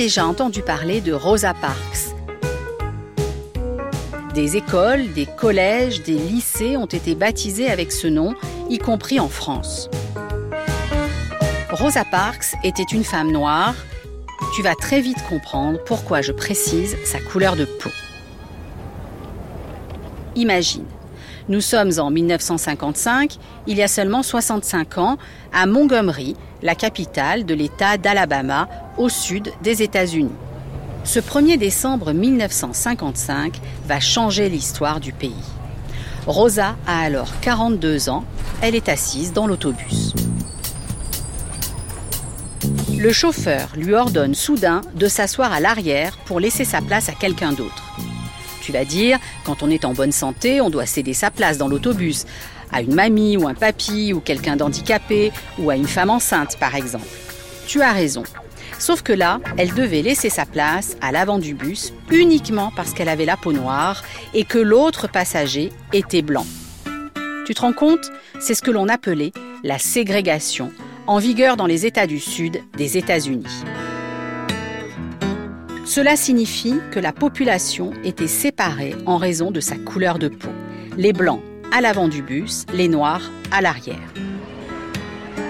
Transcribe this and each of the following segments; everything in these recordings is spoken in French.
déjà entendu parler de Rosa Parks Des écoles, des collèges, des lycées ont été baptisés avec ce nom, y compris en France. Rosa Parks était une femme noire. Tu vas très vite comprendre pourquoi je précise sa couleur de peau. Imagine, nous sommes en 1955, il y a seulement 65 ans, à Montgomery, la capitale de l'État d'Alabama, au sud des États-Unis. Ce 1er décembre 1955 va changer l'histoire du pays. Rosa a alors 42 ans, elle est assise dans l'autobus. Le chauffeur lui ordonne soudain de s'asseoir à l'arrière pour laisser sa place à quelqu'un d'autre. Tu vas dire, quand on est en bonne santé, on doit céder sa place dans l'autobus à une mamie ou un papy ou quelqu'un d'handicapé ou à une femme enceinte par exemple. Tu as raison. Sauf que là, elle devait laisser sa place à l'avant du bus uniquement parce qu'elle avait la peau noire et que l'autre passager était blanc. Tu te rends compte? C'est ce que l'on appelait la ségrégation, en vigueur dans les États du Sud des États-Unis. Cela signifie que la population était séparée en raison de sa couleur de peau. Les blancs à l'avant du bus, les noirs à l'arrière.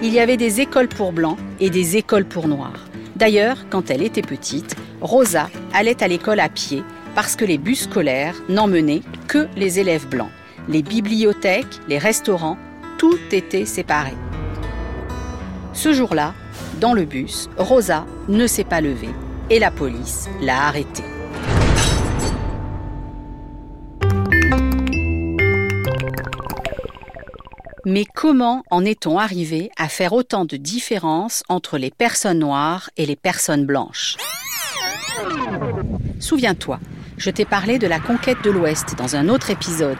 Il y avait des écoles pour blancs et des écoles pour noirs. D'ailleurs, quand elle était petite, Rosa allait à l'école à pied parce que les bus scolaires n'emmenaient que les élèves blancs. Les bibliothèques, les restaurants, tout était séparé. Ce jour-là, dans le bus, Rosa ne s'est pas levée et la police l'a arrêté. Mais comment en est-on arrivé à faire autant de différences entre les personnes noires et les personnes blanches? Souviens-toi, je t'ai parlé de la conquête de l'Ouest dans un autre épisode.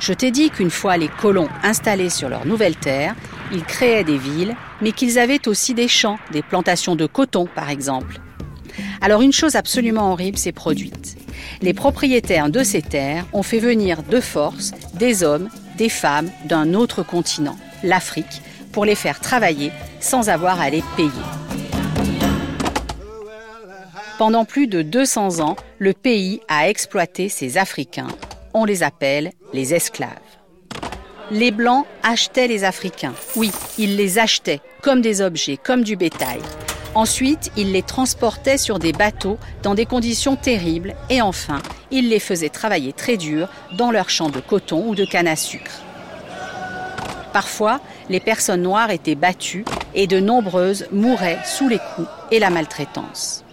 Je t'ai dit qu'une fois les colons installés sur leur nouvelle terre, ils créaient des villes, mais qu'ils avaient aussi des champs, des plantations de coton par exemple. Alors une chose absolument horrible s'est produite. Les propriétaires de ces terres ont fait venir de force des hommes, des femmes d'un autre continent, l'Afrique, pour les faire travailler sans avoir à les payer. Pendant plus de 200 ans, le pays a exploité ces Africains. On les appelle les esclaves. Les Blancs achetaient les Africains. Oui, ils les achetaient comme des objets, comme du bétail. Ensuite, il les transportait sur des bateaux dans des conditions terribles et enfin, il les faisait travailler très dur dans leurs champs de coton ou de canne à sucre. Parfois, les personnes noires étaient battues et de nombreuses mouraient sous les coups et la maltraitance.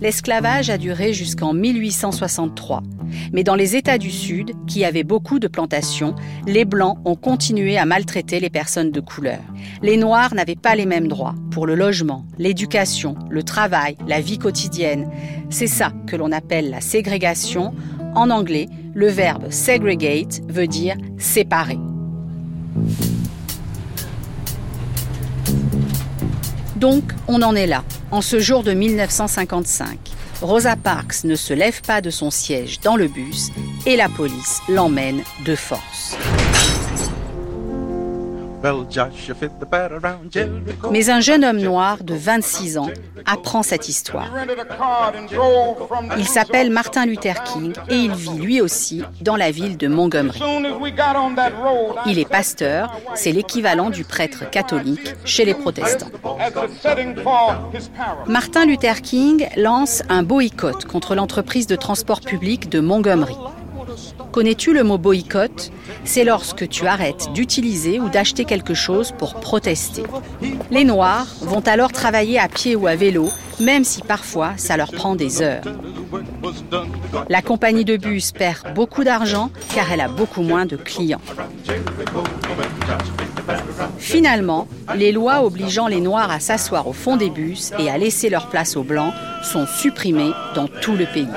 L'esclavage a duré jusqu'en 1863. Mais dans les États du Sud, qui avaient beaucoup de plantations, les Blancs ont continué à maltraiter les personnes de couleur. Les Noirs n'avaient pas les mêmes droits pour le logement, l'éducation, le travail, la vie quotidienne. C'est ça que l'on appelle la ségrégation. En anglais, le verbe segregate veut dire séparer. Donc, on en est là, en ce jour de 1955. Rosa Parks ne se lève pas de son siège dans le bus et la police l'emmène de force. Mais un jeune homme noir de 26 ans apprend cette histoire. Il s'appelle Martin Luther King et il vit lui aussi dans la ville de Montgomery. Il est pasteur, c'est l'équivalent du prêtre catholique chez les protestants. Martin Luther King lance un boycott contre l'entreprise de transport public de Montgomery. Connais-tu le mot boycott? C'est lorsque tu arrêtes d'utiliser ou d'acheter quelque chose pour protester. Les Noirs vont alors travailler à pied ou à vélo, même si parfois ça leur prend des heures. La compagnie de bus perd beaucoup d'argent car elle a beaucoup moins de clients. Finalement, les lois obligeant les Noirs à s'asseoir au fond des bus et à laisser leur place aux Blancs sont supprimées dans tout le pays.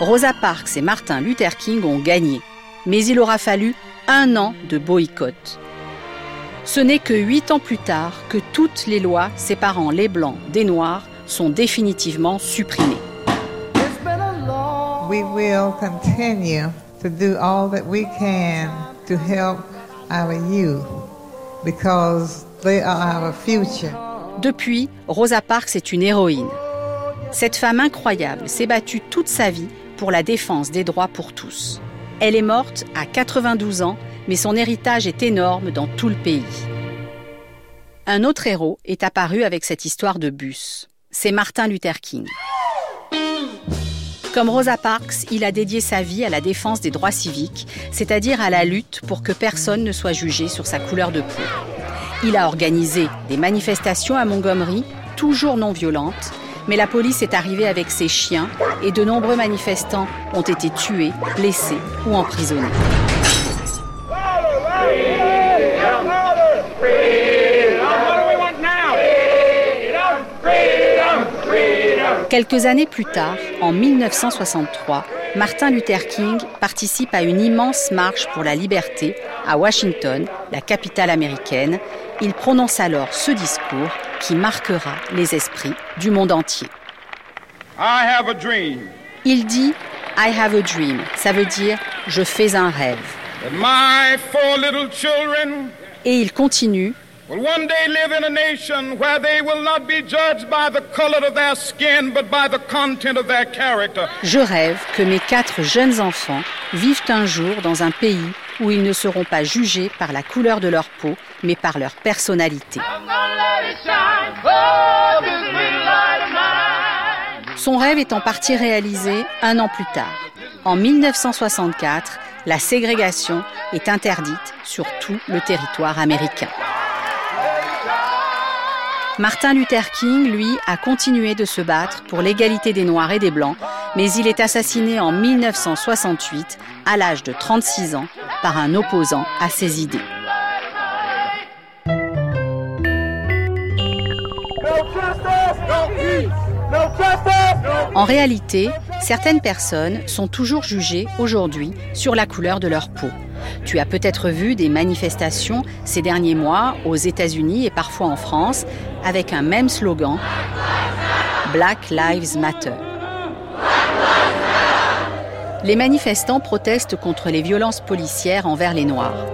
Rosa Parks et Martin Luther King ont gagné, mais il aura fallu un an de boycott. Ce n'est que huit ans plus tard que toutes les lois séparant les Blancs des Noirs sont définitivement supprimées. We will continue to do all that we can to help our youth Depuis, Rosa Parks est une héroïne. Cette femme incroyable s'est battue toute sa vie pour la défense des droits pour tous. Elle est morte à 92 ans, mais son héritage est énorme dans tout le pays. Un autre héros est apparu avec cette histoire de bus. C'est Martin Luther King. Comme Rosa Parks, il a dédié sa vie à la défense des droits civiques, c'est-à-dire à la lutte pour que personne ne soit jugé sur sa couleur de peau. Il a organisé des manifestations à Montgomery, toujours non violentes, mais la police est arrivée avec ses chiens et de nombreux manifestants ont été tués, blessés ou emprisonnés. Quelques années plus tard, en 1963, Martin Luther King participe à une immense marche pour la liberté à Washington, la capitale américaine. Il prononce alors ce discours qui marquera les esprits du monde entier. Il dit I have a dream, ça veut dire je fais un rêve. Et il continue je rêve que mes quatre jeunes enfants vivent un jour dans un pays où ils ne seront pas jugés par la couleur de leur peau, mais par leur personnalité. Son rêve est en partie réalisé un an plus tard. En 1964, la ségrégation est interdite sur tout le territoire américain. Martin Luther King, lui, a continué de se battre pour l'égalité des Noirs et des Blancs, mais il est assassiné en 1968, à l'âge de 36 ans, par un opposant à ses idées. En réalité, certaines personnes sont toujours jugées aujourd'hui sur la couleur de leur peau. Tu as peut-être vu des manifestations ces derniers mois aux États-Unis et parfois en France avec un même slogan Black Lives Matter. Les manifestants protestent contre les violences policières envers les Noirs.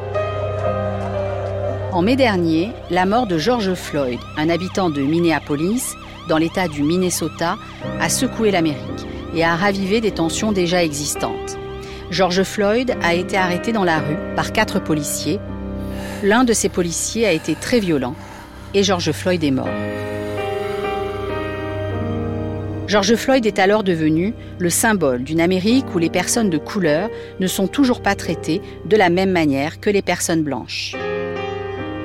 En mai dernier, la mort de George Floyd, un habitant de Minneapolis, dans l'État du Minnesota, a secoué l'Amérique et a ravivé des tensions déjà existantes. George Floyd a été arrêté dans la rue par quatre policiers. L'un de ces policiers a été très violent et George Floyd est mort. George Floyd est alors devenu le symbole d'une Amérique où les personnes de couleur ne sont toujours pas traitées de la même manière que les personnes blanches.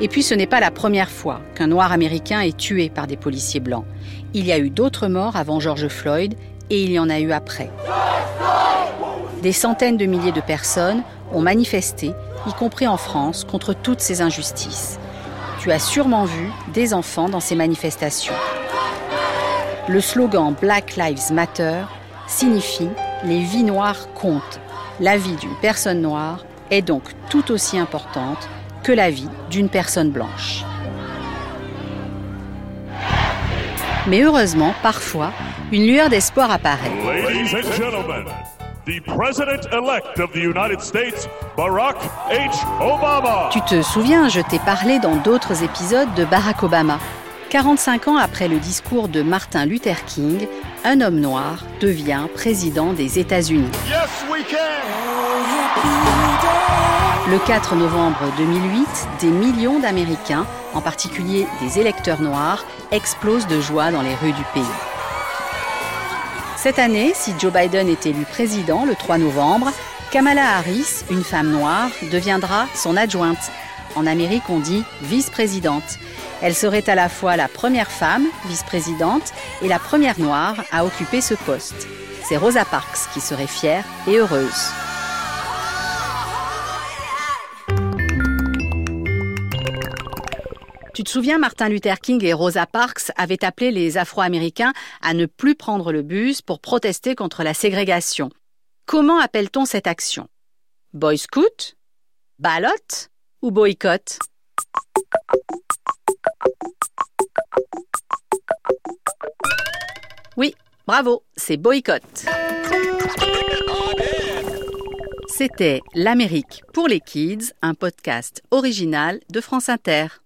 Et puis ce n'est pas la première fois qu'un noir américain est tué par des policiers blancs. Il y a eu d'autres morts avant George Floyd et il y en a eu après. Des centaines de milliers de personnes ont manifesté, y compris en France, contre toutes ces injustices. Tu as sûrement vu des enfants dans ces manifestations. Le slogan Black Lives Matter signifie Les vies noires comptent. La vie d'une personne noire est donc tout aussi importante que la vie d'une personne blanche. Mais heureusement, parfois, une lueur d'espoir apparaît. Tu te souviens, je t'ai parlé dans d'autres épisodes de Barack Obama. 45 ans après le discours de Martin Luther King, un homme noir devient président des États-Unis. le 4 novembre 2008, des millions d'Américains, en particulier des électeurs noirs, explosent de joie dans les rues du pays. Cette année, si Joe Biden est élu président le 3 novembre, Kamala Harris, une femme noire, deviendra son adjointe. En Amérique, on dit vice-présidente. Elle serait à la fois la première femme vice-présidente et la première noire à occuper ce poste. C'est Rosa Parks qui serait fière et heureuse. Tu te souviens, Martin Luther King et Rosa Parks avaient appelé les Afro-Américains à ne plus prendre le bus pour protester contre la ségrégation. Comment appelle-t-on cette action? Boy Scout? Ballot? Ou boycott? Oui, bravo, c'est boycott. C'était L'Amérique pour les Kids, un podcast original de France Inter.